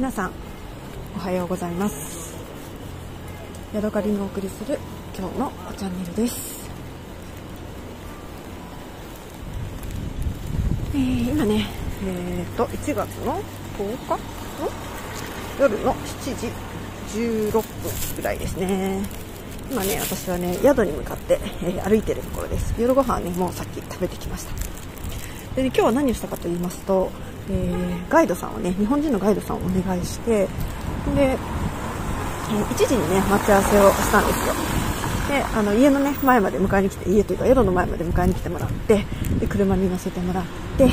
皆さんおはようございます。ヤドカリのお送りする今日のチャンネルです、えー、今ねえー、と1月の10日？の夜の7時16分ぐらいですね。今ね私はね宿に向かって、えー歩いてるところです。夜ご飯ねもうさっき食べてきました。で、ね、今日は何をしたかと言いますと、えーガイドさんをね日本人のガイドさんをお願いしてで、え1時にね待ち合わせをしたんですよ。であの家のね前まで迎えに来て家というか宿の前まで迎えに来てもらってで車に乗せてもらってで、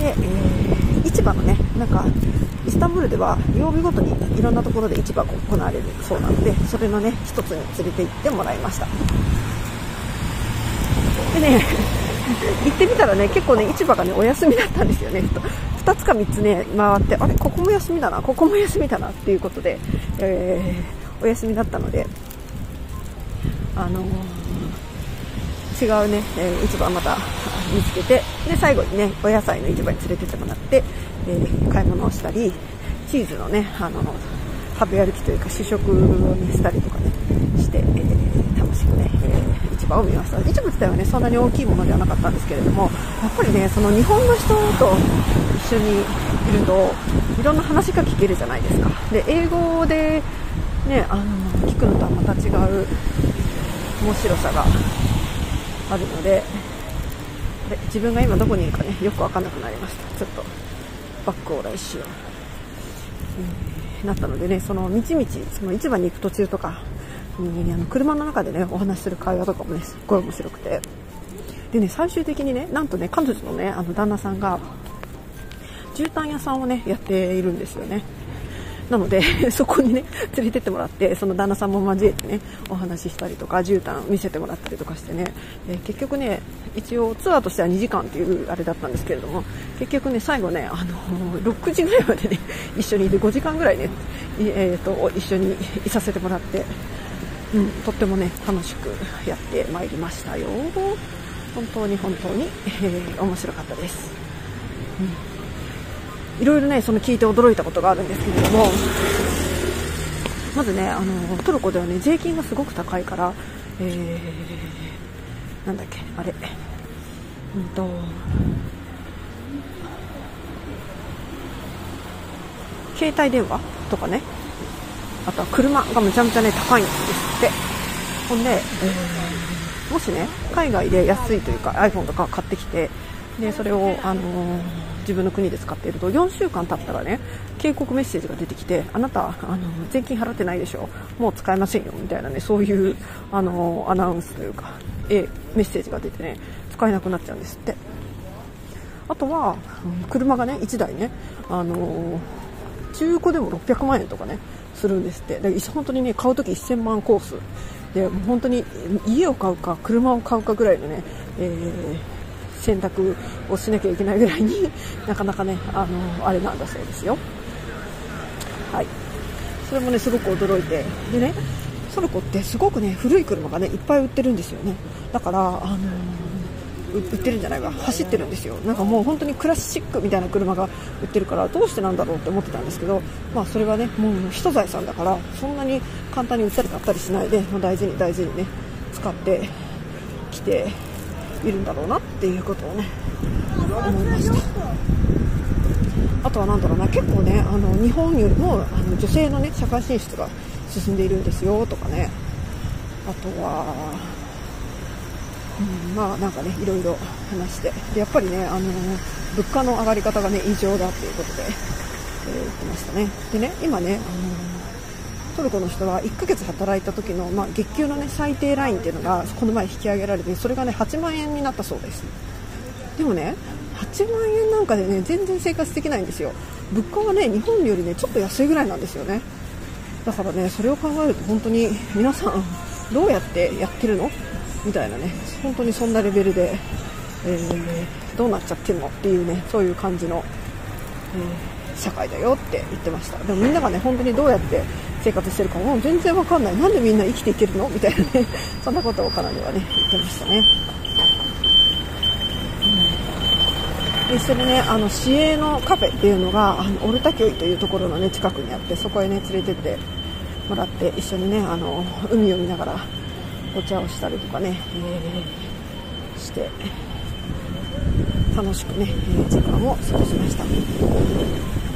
えー市場のねなんかイスタンブールでは曜日ごとにいろんなところで市場が行われるそうなのでそれのね一つに連れて行ってもらいました。でね行ってみたらね結構ね市場がねお休みだったんですよね。2つか3つね回ってあれここも休みだなここも休みだなっていうことで、えーお休みだったのであの違うね、えー市場また見つけてで最後にねお野菜の市場に連れてってもらって、えー買い物をしたりチーズのねあの食べ歩きというか試食を、したりとかねして、え楽しくね、えー市場を見ました市場自体はねそんなに大きいものではなかったんですけれどもやっぱりねその日本の人と一緒にいるといろんな話が聞けるじゃないですか。で英語でねあの聞くのとはまた違う面白さがあるのであれ自分が今どこにいるかねよく分かんなくなりました。ちょっとバックを来しよう、えーなったのでねその道々その市場に行く途中とかにあの車の中でねお話しする会話とかもねすっごい面白くて。でね最終的にねなんとね彼女のねあの旦那さんが絨毯屋さんをねやっているんですよね。なので そこにね連れてってもらってその旦那さんも交えてねお話ししたりとか絨毯見せてもらったりとかしてね、え結局ね一応ツアーとしては2時間っていうあれだったんですけれども結局ね最後ねあの6時ぐらいまでね一緒にいて5時間ぐらいね、えー、と一緒にいさせてもらって、うん、とってもね楽しくやってまいりましたよ。本当に本当に、えー面白かったです。いろいろねその聞いて驚いたことがあるんですけれども。まずねあのトルコではね税金がすごく高いから、えーなんだっけあれ。うんと携帯電話とかね。あとは車がむちゃむちゃね高いんですって。ほんで、えーもしね海外で安いというか iPhone とか買ってきてでそれを、あのー自分の国で使っていると4週間経ったらね警告メッセージが出てきてあなた、あの税金払ってないでしょ。もう使えませんよ。みたいなねそういう、あのアナウンスというかえメッセージが出てね使えなくなっちゃうんですって。あとは車がね1台ね、あの中古でも600万円とかねするんですって。本当にね買う時1000万コース。で本当に家を買うか車を買うかぐらいのね、えー選択をしなきゃいけないぐらいに なかなかねあのあれなんだそうですよ。はい。それもねすごく驚いて。でねトルコってすごくね古い車がねいっぱい売ってるんですよね。だからあのう売ってるんじゃないわ走ってるんですよ。なんかもう本当にクラシックみたいな車が売ってるからどうしてなんだろうって思ってたんですけどまあそれはねもう人財産だからそんなに簡単に売ったり買ったりしないでもう大事に大事にね使ってきているんだろうなっていうことをね思いました。あとはなんだろうな結構ねあの日本よりもあの女性のね社会進出が進んでいるんですよとかね。あとはうん、まあなんかねいろいろ話して。でやっぱりねあの物価の上がり方がね異常だっていうことで、えー言ってましたね。でね今ねあのトルコの人は1ヶ月働いた時の、まあ、月給のね最低ラインっていうのがこの前引き上げられてそれがね8万円になったそうです。でもね8万円なんかでね全然生活できないんですよ。物価はね日本よりねちょっと安いぐらいなんですよね。だからねそれを考えると本当に皆さんどうやってやってるの？みたいなね。本当にそんなレベルで、えーどうなっちゃってるのっていうねそういう感じの、えー社会だよって言ってました。でもみんながね本当にどうやって生活してるかもう全然わかんない。なんでみんな生きていけるの？みたいなね そんなことを彼女はね言ってましたね、うん。一緒にねあの市営のカフェっていうのがあのオルタキョイというところの、ね、近くにあってそこへね連れてってもらって一緒にねあの海を見ながらお茶をしたりとかね、えー、して。楽しくね、え時間を過ごしました。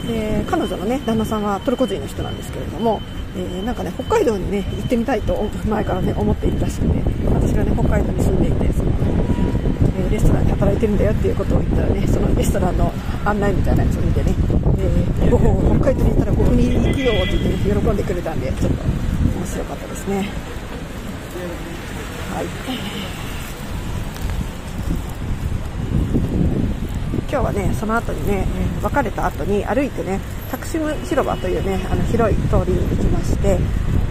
で彼女のね旦那さんはトルコ人の人なんですけれども、えー、なんかね北海道にね行ってみたいと前からね思っているらしくて私がね北海道に住んでいてその、え、レストランで働いてるんだよっていうことを言ったらねそのレストランの案内みたいなやつを見てね、えー、北海道に行ったらここに行くよって言って、ね、喜んでくれたんでちょっと面白かったですね。はい。今日はねその後にね別れた後に歩いてねタクシム広場というねあの広い通りに行きまして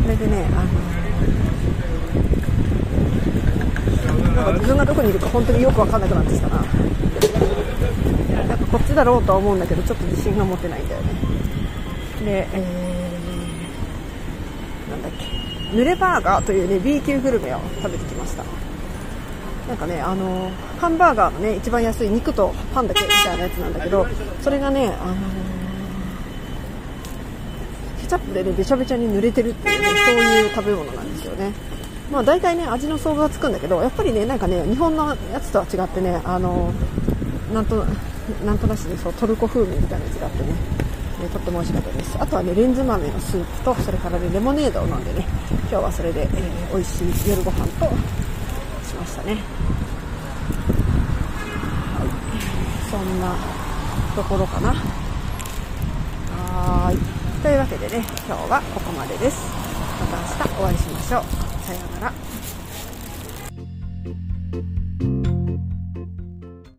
それでねあのなんか自分がどこにいるか本当によく分かんなくなってきたな。なんかこっちだろうとは思うんだけどちょっと自信が持てないんだよね。で、えー、濡れバーガーというね B 級グルメを食べてきました。なんかねあのハンバーガーのね一番安い肉とパンだけみたいなやつなんだけどそれがねあのケチャップでねべちゃべちゃに濡れてるっていうねそういう食べ物なんですよね。まあ大体ね味の想像はつくんだけどやっぱりねなんかね日本のやつとは違ってねあのなんとなんとなしにそうトルコ風味みたいなやつがあってね。とっても美味しかったです。あとはねレンズ豆のスープとそれからねレモネードを飲んでね今日はそれで、えー、美味しい夜ご飯としましたね。はい。そんなところかな。はい。というわけでね今日はここまでです。また明日お会いしましょう。さようなら。